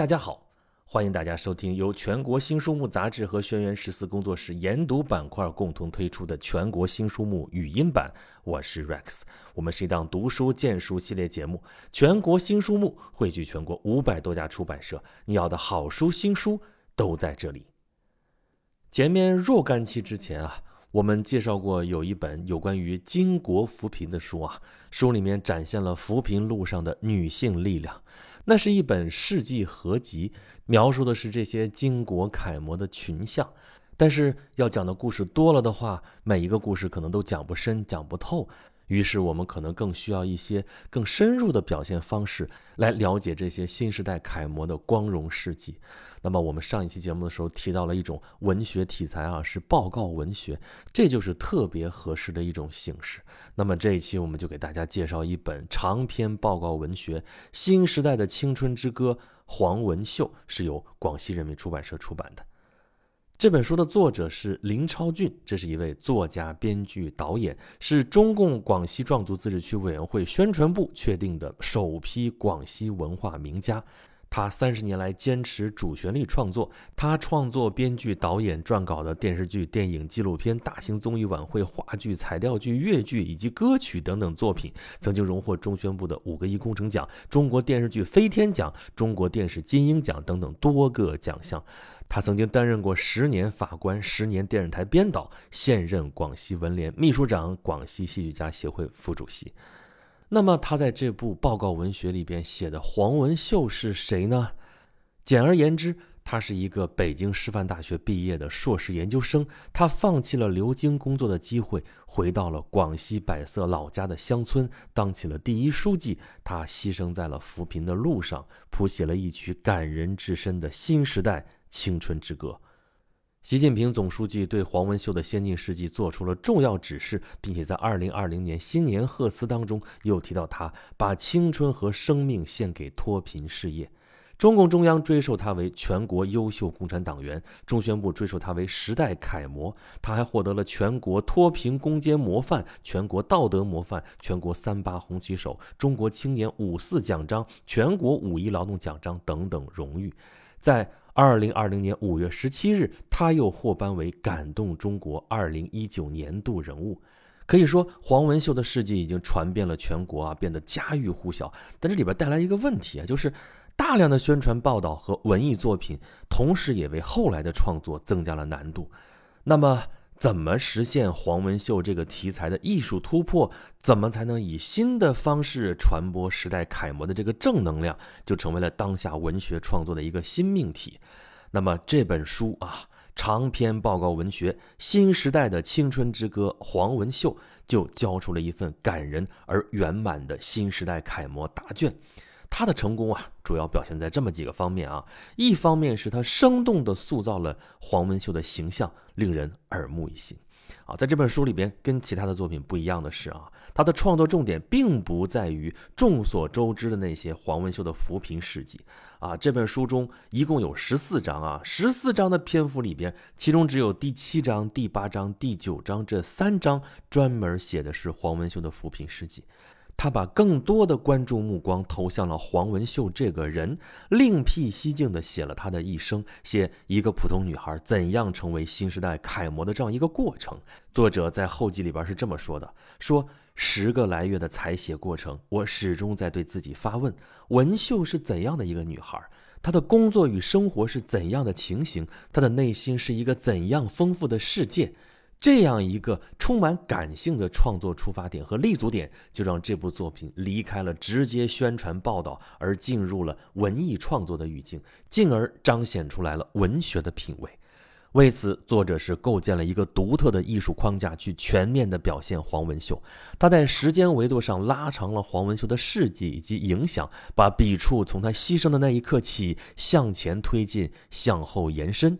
大家好，欢迎大家收听由全国新书目杂志和轩辕十四工作室研读板块共同推出的全国新书目语音版。我是 Rex，我们是一档读书荐书系列节目。全国新书目汇聚全国五百多家出版社，你要的好书新书都在这里。前面若干期之前啊。我们介绍过有一本有关于巾帼扶贫的书啊，书里面展现了扶贫路上的女性力量。那是一本事迹合集，描述的是这些巾帼楷模的群像。但是要讲的故事多了的话，每一个故事可能都讲不深、讲不透。于是我们可能更需要一些更深入的表现方式，来了解这些新时代楷模的光荣事迹。那么我们上一期节目的时候提到了一种文学题材啊，是报告文学，这就是特别合适的一种形式。那么这一期我们就给大家介绍一本长篇报告文学《新时代的青春之歌》，黄文秀是由广西人民出版社出版的。这本书的作者是林超俊，这是一位作家、编剧、导演，是中共广西壮族自治区委员会宣传部确定的首批广西文化名家。他三十年来坚持主旋律创作，他创作、编剧、导演、撰稿的电视剧、电影、纪录片、大型综艺晚会、话剧、彩调剧、越剧以及歌曲等等作品，曾经荣获中宣部的五个一工程奖、中国电视剧飞天奖、中国电视金鹰奖等等多个奖项。他曾经担任过十年法官、十年电视台编导，现任广西文联秘书长、广西戏剧家协会副主席。那么他在这部报告文学里边写的黄文秀是谁呢？简而言之，他是一个北京师范大学毕业的硕士研究生。他放弃了留京工作的机会，回到了广西百色老家的乡村，当起了第一书记。他牺牲在了扶贫的路上，谱写了一曲感人至深的新时代青春之歌。习近平总书记对黄文秀的先进事迹做出了重要指示，并且在二零二零年新年贺词当中又提到他把青春和生命献给脱贫事业。中共中央追授他为全国优秀共产党员，中宣部追授他为时代楷模。他还获得了全国脱贫攻坚模范、全国道德模范、全国三八红旗手、中国青年五四奖章、全国五一劳动奖章等等荣誉。在二零二零年五月十七日，他又获颁为感动中国二零一九年度人物。可以说，黄文秀的事迹已经传遍了全国啊，变得家喻户晓。但这里边带来一个问题啊，就是大量的宣传报道和文艺作品，同时也为后来的创作增加了难度。那么，怎么实现黄文秀这个题材的艺术突破？怎么才能以新的方式传播时代楷模的这个正能量？就成为了当下文学创作的一个新命题。那么这本书啊，长篇报告文学《新时代的青春之歌》，黄文秀就交出了一份感人而圆满的新时代楷模答卷。他的成功啊，主要表现在这么几个方面啊。一方面是他生动地塑造了黄文秀的形象，令人耳目一新。啊，在这本书里边，跟其他的作品不一样的是啊，他的创作重点并不在于众所周知的那些黄文秀的扶贫事迹。啊，这本书中一共有十四章啊，十四章的篇幅里边，其中只有第七章、第八章、第九章这三章专门写的是黄文秀的扶贫事迹。他把更多的关注目光投向了黄文秀这个人，另辟蹊径地写了他的一生，写一个普通女孩怎样成为新时代楷模的这样一个过程。作者在后记里边是这么说的：说十个来月的采写过程，我始终在对自己发问：文秀是怎样的一个女孩？她的工作与生活是怎样的情形？她的内心是一个怎样丰富的世界？这样一个充满感性的创作出发点和立足点，就让这部作品离开了直接宣传报道，而进入了文艺创作的语境，进而彰显出来了文学的品味。为此，作者是构建了一个独特的艺术框架，去全面的表现黄文秀。他在时间维度上拉长了黄文秀的事迹以及影响，把笔触从他牺牲的那一刻起向前推进，向后延伸。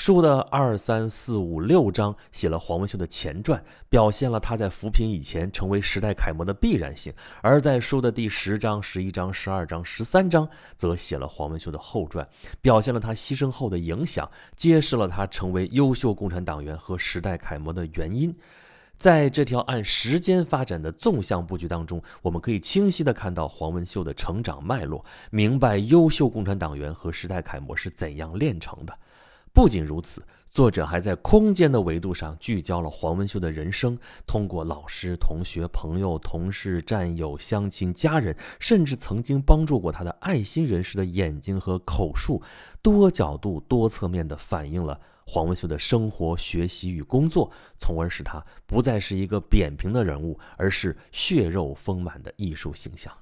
书的二三四五六章写了黄文秀的前传，表现了他在扶贫以前成为时代楷模的必然性；而在书的第十章、十一章、十二章、十三章，则写了黄文秀的后传，表现了他牺牲后的影响，揭示了他成为优秀共产党员和时代楷模的原因。在这条按时间发展的纵向布局当中，我们可以清晰地看到黄文秀的成长脉络，明白优秀共产党员和时代楷模是怎样炼成的。不仅如此，作者还在空间的维度上聚焦了黄文秀的人生，通过老师、同学、朋友、同事、战友、乡亲、家人，甚至曾经帮助过他的爱心人士的眼睛和口述，多角度、多侧面地反映了。黄文秀的生活、学习与工作，从而使他不再是一个扁平的人物，而是血肉丰满的艺术形象。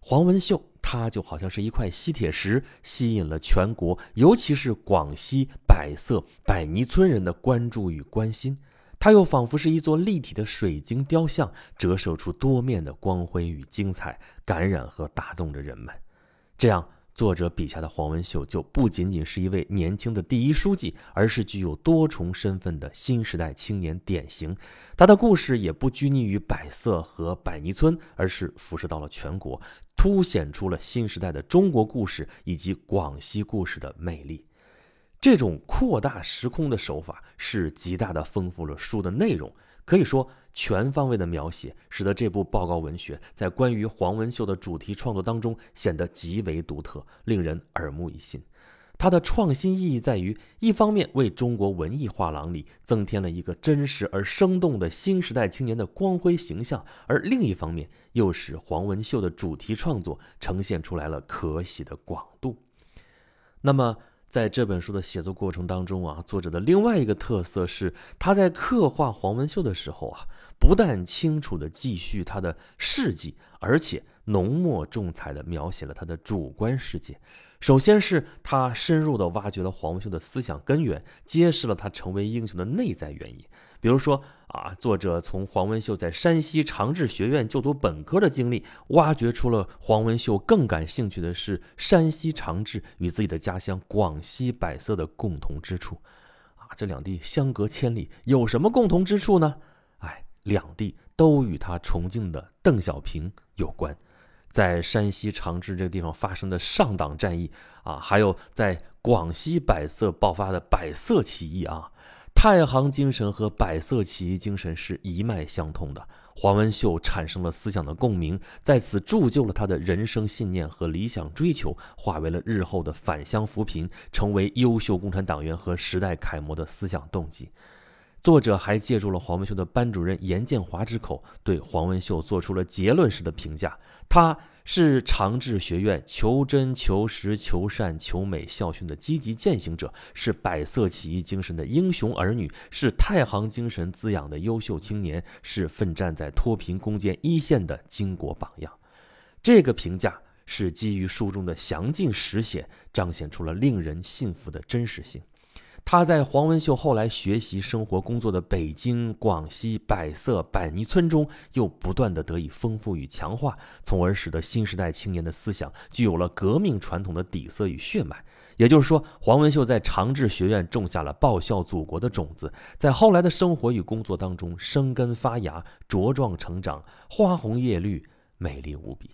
黄文秀，他就好像是一块吸铁石，吸引了全国，尤其是广西百色百泥村人的关注与关心。他又仿佛是一座立体的水晶雕像，折射出多面的光辉与精彩，感染和打动着人们。这样。作者笔下的黄文秀就不仅仅是一位年轻的第一书记，而是具有多重身份的新时代青年典型。他的故事也不拘泥于百色和百泥村，而是辐射到了全国，凸显出了新时代的中国故事以及广西故事的魅力。这种扩大时空的手法是极大的丰富了书的内容，可以说。全方位的描写，使得这部报告文学在关于黄文秀的主题创作当中显得极为独特，令人耳目一新。它的创新意义在于，一方面为中国文艺画廊里增添了一个真实而生动的新时代青年的光辉形象，而另一方面又使黄文秀的主题创作呈现出来了可喜的广度。那么，在这本书的写作过程当中啊，作者的另外一个特色是，他在刻画黄文秀的时候啊。不但清楚地记叙他的事迹，而且浓墨重彩地描写了他的主观世界。首先是他深入地挖掘了黄文秀的思想根源，揭示了他成为英雄的内在原因。比如说啊，作者从黄文秀在山西长治学院就读本科的经历，挖掘出了黄文秀更感兴趣的是山西长治与自己的家乡广西百色的共同之处。啊，这两地相隔千里，有什么共同之处呢？哎两地都与他崇敬的邓小平有关，在山西长治这个地方发生的上党战役啊，还有在广西百色爆发的百色起义啊，太行精神和百色起义精神是一脉相通的。黄文秀产生了思想的共鸣，在此铸就了他的人生信念和理想追求，化为了日后的返乡扶贫，成为优秀共产党员和时代楷模的思想动机。作者还借助了黄文秀的班主任严建华之口，对黄文秀做出了结论式的评价：他是长治学院求真、求实、求善、求美校训的积极践行者，是百色起义精神的英雄儿女，是太行精神滋养的优秀青年，是奋战在脱贫攻坚一线的巾帼榜样。这个评价是基于书中的详尽实写，彰显出了令人信服的真实性。他在黄文秀后来学习、生活、工作的北京、广西百色百泥村中，又不断的得以丰富与强化，从而使得新时代青年的思想具有了革命传统的底色与血脉。也就是说，黄文秀在长治学院种下了报效祖国的种子，在后来的生活与工作当中生根发芽、茁壮成长，花红叶绿，美丽无比。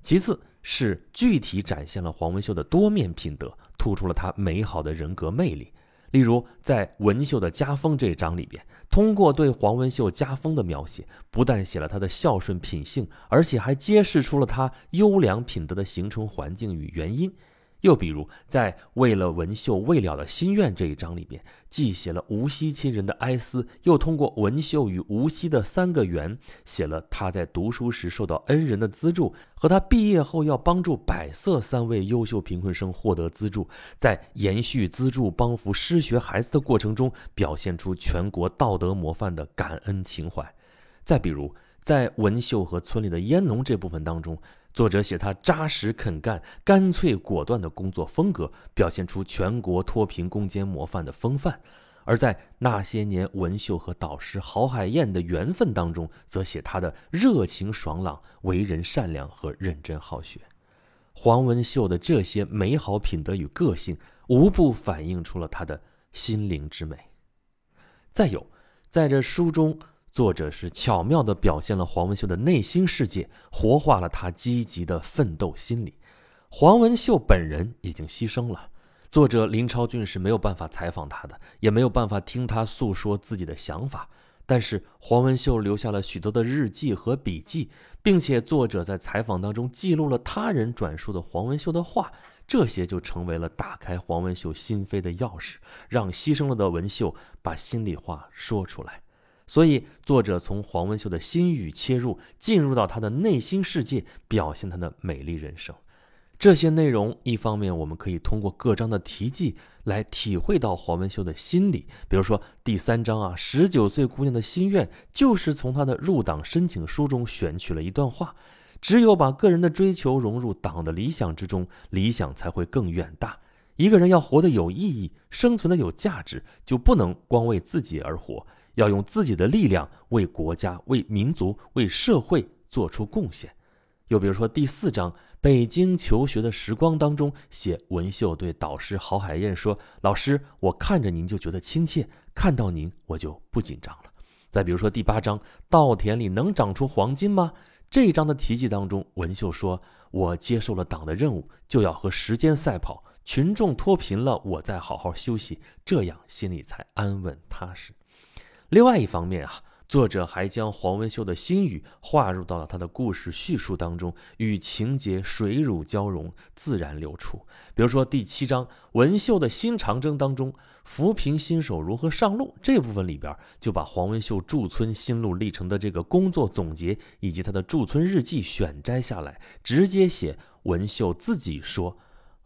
其次是具体展现了黄文秀的多面品德。突出了他美好的人格魅力。例如，在文秀的家风这一章里边，通过对黄文秀家风的描写，不但写了他的孝顺品性，而且还揭示出了他优良品德的形成环境与原因。又比如，在为了文秀未了的心愿这一章里边，既写了无锡亲人的哀思，又通过文秀与无锡的三个缘，写了他在读书时受到恩人的资助，和他毕业后要帮助百色三位优秀贫困生获得资助，在延续资助帮扶失学孩子的过程中，表现出全国道德模范的感恩情怀。再比如，在文秀和村里的烟农这部分当中。作者写他扎实肯干、干脆果断的工作风格，表现出全国脱贫攻坚模范的风范；而在那些年文秀和导师郝海燕的缘分当中，则写他的热情爽朗、为人善良和认真好学。黄文秀的这些美好品德与个性，无不反映出了他的心灵之美。再有，在这书中。作者是巧妙地表现了黄文秀的内心世界，活化了他积极的奋斗心理。黄文秀本人已经牺牲了，作者林超俊是没有办法采访他的，也没有办法听他诉说自己的想法。但是黄文秀留下了许多的日记和笔记，并且作者在采访当中记录了他人转述的黄文秀的话，这些就成为了打开黄文秀心扉的钥匙，让牺牲了的文秀把心里话说出来。所以，作者从黄文秀的心语切入，进入到他的内心世界，表现他的美丽人生。这些内容，一方面我们可以通过各章的题记来体会到黄文秀的心理。比如说第三章啊，十九岁姑娘的心愿，就是从她的入党申请书中选取了一段话：只有把个人的追求融入党的理想之中，理想才会更远大。一个人要活得有意义，生存的有价值，就不能光为自己而活，要用自己的力量为国家、为民族、为社会做出贡献。又比如说第四章。北京求学的时光当中，写文秀对导师郝海燕说：“老师，我看着您就觉得亲切，看到您我就不紧张了。”再比如说第八章，稻田里能长出黄金吗？这一章的题记当中，文秀说：“我接受了党的任务，就要和时间赛跑，群众脱贫了，我再好好休息，这样心里才安稳踏实。”另外一方面啊。作者还将黄文秀的心语划入到了他的故事叙述当中，与情节水乳交融，自然流出。比如说第七章文秀的新长征当中，扶贫新手如何上路这部分里边，就把黄文秀驻村心路历程的这个工作总结以及他的驻村日记选摘下来，直接写文秀自己说，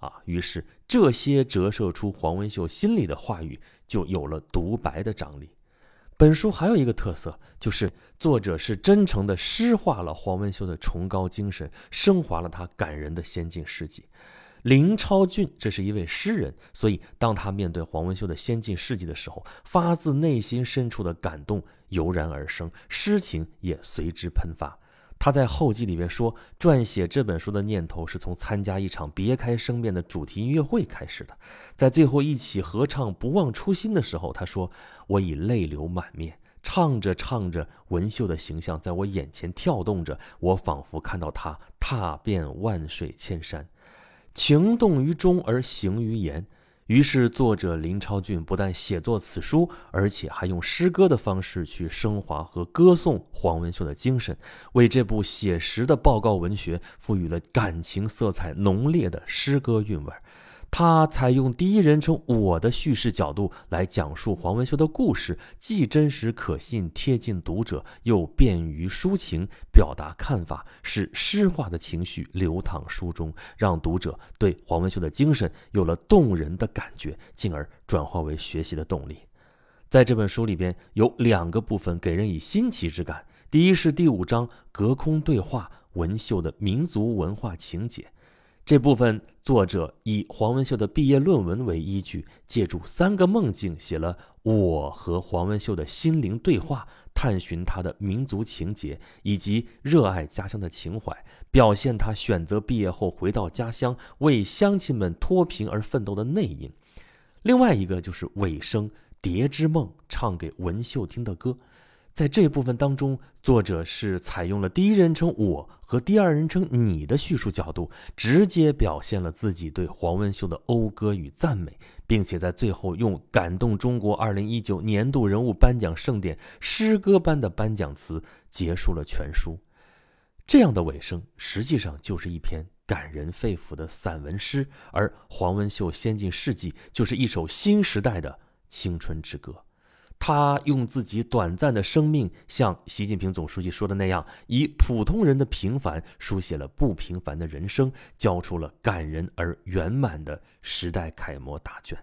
啊，于是这些折射出黄文秀心里的话语，就有了独白的张力。本书还有一个特色，就是作者是真诚地诗化了黄文秀的崇高精神，升华了他感人的先进事迹。林超俊这是一位诗人，所以当他面对黄文秀的先进事迹的时候，发自内心深处的感动油然而生，诗情也随之喷发。他在后记里面说，撰写这本书的念头是从参加一场别开生面的主题音乐会开始的。在最后一起合唱《不忘初心》的时候，他说：“我已泪流满面，唱着唱着，文秀的形象在我眼前跳动着，我仿佛看到他踏遍万水千山，情动于中而行于言。”于是，作者林超俊不但写作此书，而且还用诗歌的方式去升华和歌颂黄文秀的精神，为这部写实的报告文学赋予了感情色彩浓烈的诗歌韵味儿。他采用第一人称我的叙事角度来讲述黄文秀的故事，既真实可信、贴近读者，又便于抒情表达看法，使诗化的情绪流淌书中，让读者对黄文秀的精神有了动人的感觉，进而转化为学习的动力。在这本书里边，有两个部分给人以新奇之感。第一是第五章隔空对话文秀的民族文化情节。这部分作者以黄文秀的毕业论文为依据，借助三个梦境写了我和黄文秀的心灵对话，探寻他的民族情结以及热爱家乡的情怀，表现他选择毕业后回到家乡为乡亲们脱贫而奋斗的内因。另外一个就是尾声《蝶之梦》唱给文秀听的歌。在这部分当中，作者是采用了第一人称我和第二人称你的叙述角度，直接表现了自己对黄文秀的讴歌与赞美，并且在最后用感动中国二零一九年度人物颁奖盛典诗歌般的颁奖词结束了全书。这样的尾声实际上就是一篇感人肺腑的散文诗，而黄文秀先进事迹就是一首新时代的青春之歌。他用自己短暂的生命，像习近平总书记说的那样，以普通人的平凡书写了不平凡的人生，交出了感人而圆满的时代楷模答卷。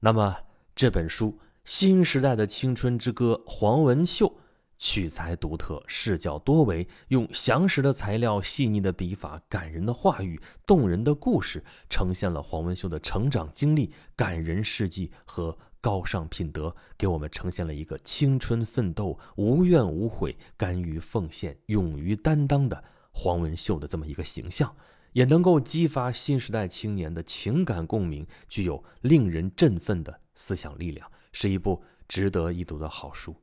那么这本书《新时代的青春之歌》，黄文秀取材独特，视角多维，用详实的材料、细腻的笔法、感人的话语、动人的故事，呈现了黄文秀的成长经历、感人事迹和。高尚品德给我们呈现了一个青春奋斗、无怨无悔、甘于奉献、勇于担当的黄文秀的这么一个形象，也能够激发新时代青年的情感共鸣，具有令人振奋的思想力量，是一部值得一读的好书。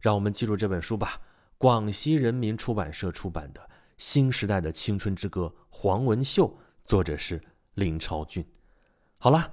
让我们记住这本书吧，广西人民出版社出版的《新时代的青春之歌》，黄文秀，作者是林超俊。好了。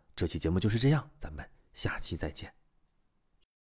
这期节目就是这样，咱们下期再见。